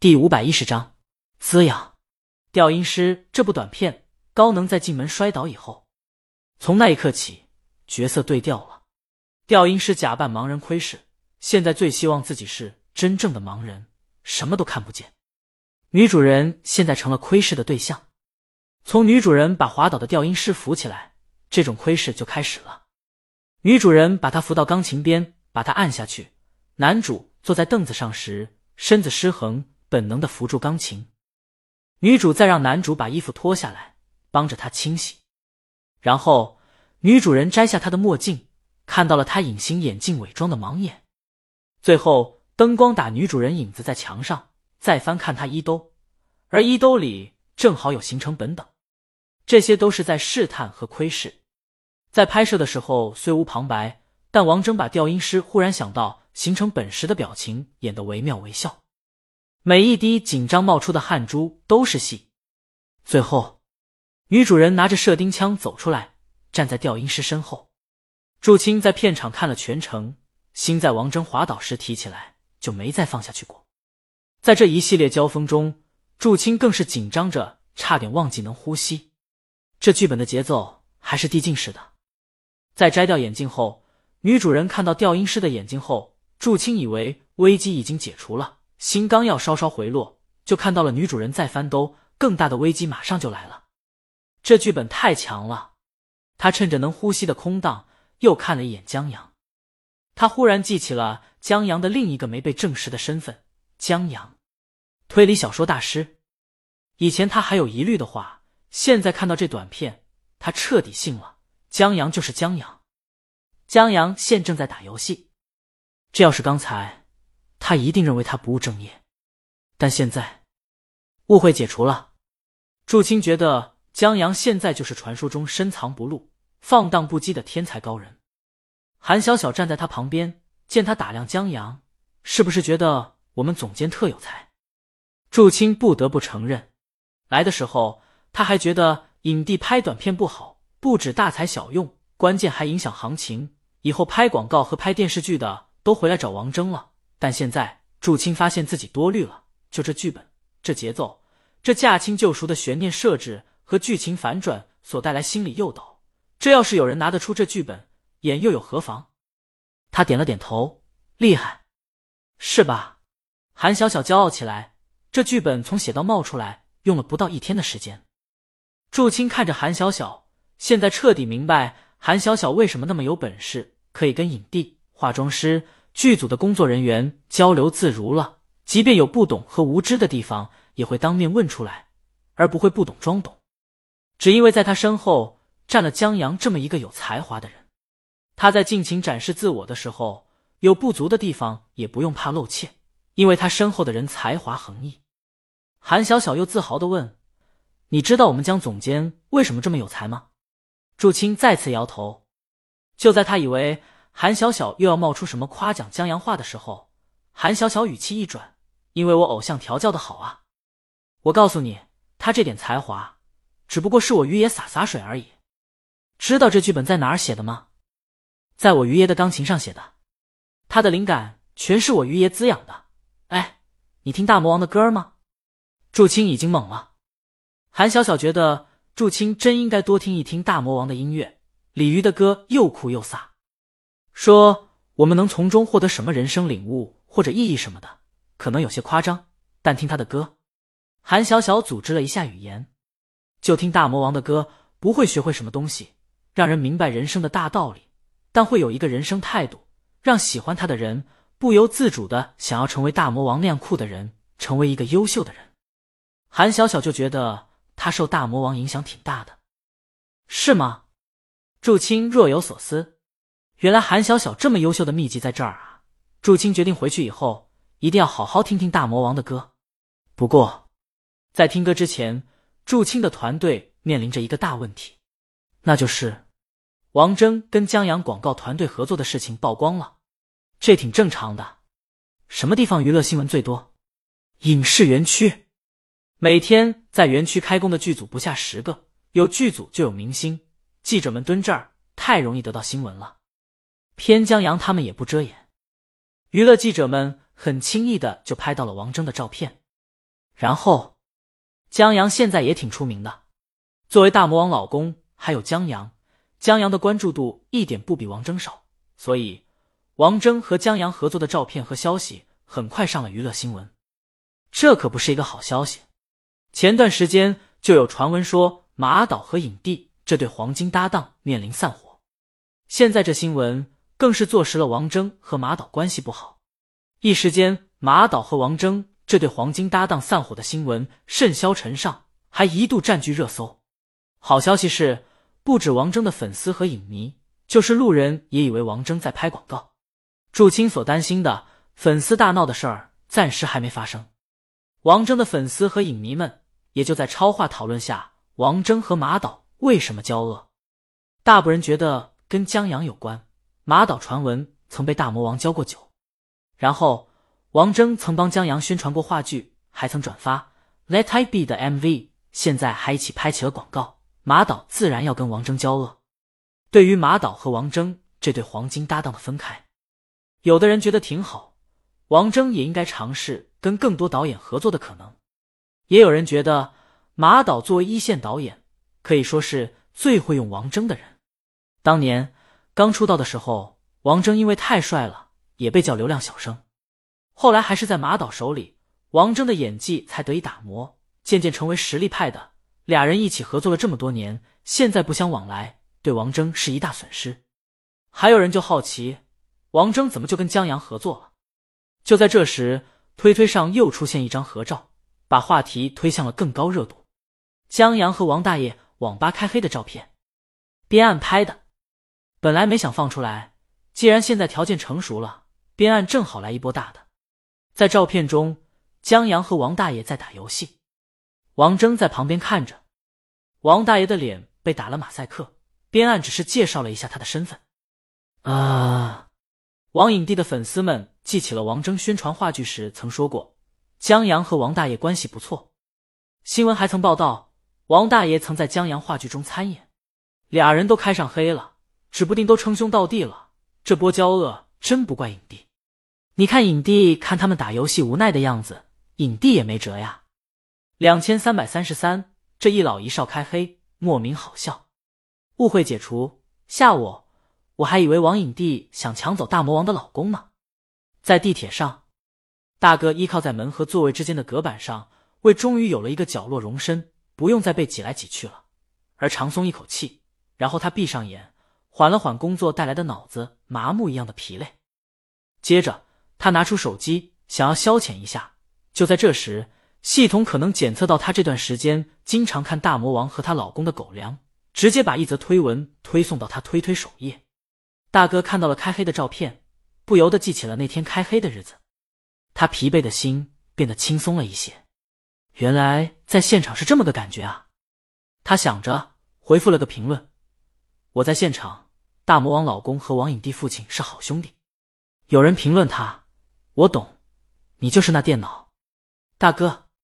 第五百一十章滋养。调音师这部短片，高能在进门摔倒以后，从那一刻起，角色对调了。调音师假扮盲人窥视，现在最希望自己是真正的盲人，什么都看不见。女主人现在成了窥视的对象。从女主人把滑倒的调音师扶起来，这种窥视就开始了。女主人把他扶到钢琴边，把他按下去。男主坐在凳子上时，身子失衡。本能的扶住钢琴，女主再让男主把衣服脱下来，帮着他清洗。然后女主人摘下他的墨镜，看到了他隐形眼镜伪装的盲眼。最后灯光打女主人影子在墙上，再翻看他衣兜，而衣兜里正好有行程本等。这些都是在试探和窥视。在拍摄的时候虽无旁白，但王峥把调音师忽然想到行程本时的表情演得惟妙惟肖。每一滴紧张冒出的汗珠都是戏。最后，女主人拿着射钉枪走出来，站在调音师身后。祝青在片场看了全程，心在王峥滑倒时提起来，就没再放下去过。在这一系列交锋中，祝青更是紧张着，差点忘记能呼吸。这剧本的节奏还是递进式的。在摘掉眼镜后，女主人看到调音师的眼睛后，祝青以为危机已经解除了。心刚要稍稍回落，就看到了女主人在翻兜，更大的危机马上就来了。这剧本太强了。他趁着能呼吸的空档，又看了一眼江阳。他忽然记起了江阳的另一个没被证实的身份——江阳，推理小说大师。以前他还有疑虑的话，现在看到这短片，他彻底信了。江阳就是江阳。江阳现正在打游戏。这要是刚才……他一定认为他不务正业，但现在误会解除了。祝青觉得江阳现在就是传说中深藏不露、放荡不羁的天才高人。韩小小站在他旁边，见他打量江阳，是不是觉得我们总监特有才？祝青不得不承认，来的时候他还觉得影帝拍短片不好，不止大材小用，关键还影响行情。以后拍广告和拍电视剧的都回来找王峥了。但现在祝青发现自己多虑了，就这剧本、这节奏、这驾轻就熟的悬念设置和剧情反转所带来心理诱导，这要是有人拿得出这剧本演，又有何妨？他点了点头，厉害，是吧？韩小小骄傲起来。这剧本从写到冒出来用了不到一天的时间。祝青看着韩小小，现在彻底明白韩小小为什么那么有本事，可以跟影帝、化妆师。剧组的工作人员交流自如了，即便有不懂和无知的地方，也会当面问出来，而不会不懂装懂。只因为在他身后站了江阳这么一个有才华的人，他在尽情展示自我的时候，有不足的地方也不用怕露怯，因为他身后的人才华横溢。韩小小又自豪的问：“你知道我们江总监为什么这么有才吗？”祝青再次摇头。就在他以为。韩小小又要冒出什么夸奖江阳话的时候，韩小小语气一转：“因为我偶像调教的好啊！我告诉你，他这点才华，只不过是我于爷洒洒水而已。知道这剧本在哪儿写的吗？在我于爷的钢琴上写的。他的灵感全是我于爷滋养的。哎，你听大魔王的歌吗？”祝青已经懵了。韩小小觉得祝青真应该多听一听大魔王的音乐，李鱼的歌又酷又飒。说我们能从中获得什么人生领悟或者意义什么的，可能有些夸张，但听他的歌，韩小小组织了一下语言，就听大魔王的歌，不会学会什么东西，让人明白人生的大道理，但会有一个人生态度，让喜欢他的人不由自主的想要成为大魔王那样酷的人，成为一个优秀的人。韩小小就觉得他受大魔王影响挺大的，是吗？祝青若有所思。原来韩小小这么优秀的秘籍在这儿啊！祝青决定回去以后一定要好好听听大魔王的歌。不过，在听歌之前，祝青的团队面临着一个大问题，那就是王峥跟江阳广告团队合作的事情曝光了。这挺正常的，什么地方娱乐新闻最多？影视园区。每天在园区开工的剧组不下十个，有剧组就有明星，记者们蹲这儿太容易得到新闻了。偏江阳他们也不遮掩，娱乐记者们很轻易的就拍到了王峥的照片。然后，江阳现在也挺出名的，作为大魔王老公，还有江阳，江阳的关注度一点不比王峥少，所以王峥和江阳合作的照片和消息很快上了娱乐新闻。这可不是一个好消息。前段时间就有传闻说马导和影帝这对黄金搭档面临散伙，现在这新闻更是坐实了王峥和马导关系不好，一时间马导和王峥。这对黄金搭档散伙的新闻甚嚣尘上，还一度占据热搜。好消息是，不止王峥的粉丝和影迷，就是路人也以为王峥在拍广告。祝青所担心的粉丝大闹的事儿暂时还没发生。王峥的粉丝和影迷们也就在超话讨论下，王峥和马导为什么交恶？大部分人觉得跟江阳有关。马导传闻曾被大魔王浇过酒，然后。王峥曾帮江阳宣传过话剧，还曾转发《Let I Be》的 MV，现在还一起拍起了广告。马导自然要跟王峥交恶。对于马导和王峥这对黄金搭档的分开，有的人觉得挺好，王峥也应该尝试跟更多导演合作的可能。也有人觉得马导作为一线导演，可以说是最会用王峥的人。当年刚出道的时候，王峥因为太帅了，也被叫流量小生。后来还是在马导手里，王峥的演技才得以打磨，渐渐成为实力派的。俩人一起合作了这么多年，现在不相往来，对王峥是一大损失。还有人就好奇，王峥怎么就跟江阳合作了？就在这时，推推上又出现一张合照，把话题推向了更高热度。江阳和王大爷网吧开黑的照片，边岸拍的。本来没想放出来，既然现在条件成熟了，边岸正好来一波大的。在照片中，江阳和王大爷在打游戏，王峥在旁边看着。王大爷的脸被打了马赛克，边岸只是介绍了一下他的身份。啊！王影帝的粉丝们记起了王峥宣传话剧时曾说过，江阳和王大爷关系不错。新闻还曾报道，王大爷曾在江阳话剧中参演，俩人都开上黑了，指不定都称兄道弟了。这波交恶真不怪影帝。你看影帝看他们打游戏无奈的样子，影帝也没辙呀。两千三百三十三，这一老一少开黑，莫名好笑。误会解除，吓我，我还以为王影帝想抢走大魔王的老公呢。在地铁上，大哥依靠在门和座位之间的隔板上，为终于有了一个角落容身，不用再被挤来挤去了，而长松一口气。然后他闭上眼，缓了缓工作带来的脑子麻木一样的疲累，接着。他拿出手机，想要消遣一下。就在这时，系统可能检测到他这段时间经常看大魔王和她老公的狗粮，直接把一则推文推送到他推推首页。大哥看到了开黑的照片，不由得记起了那天开黑的日子，他疲惫的心变得轻松了一些。原来在现场是这么个感觉啊！他想着，回复了个评论：“我在现场，大魔王老公和王影帝父亲是好兄弟。”有人评论他。我懂，你就是那电脑大哥。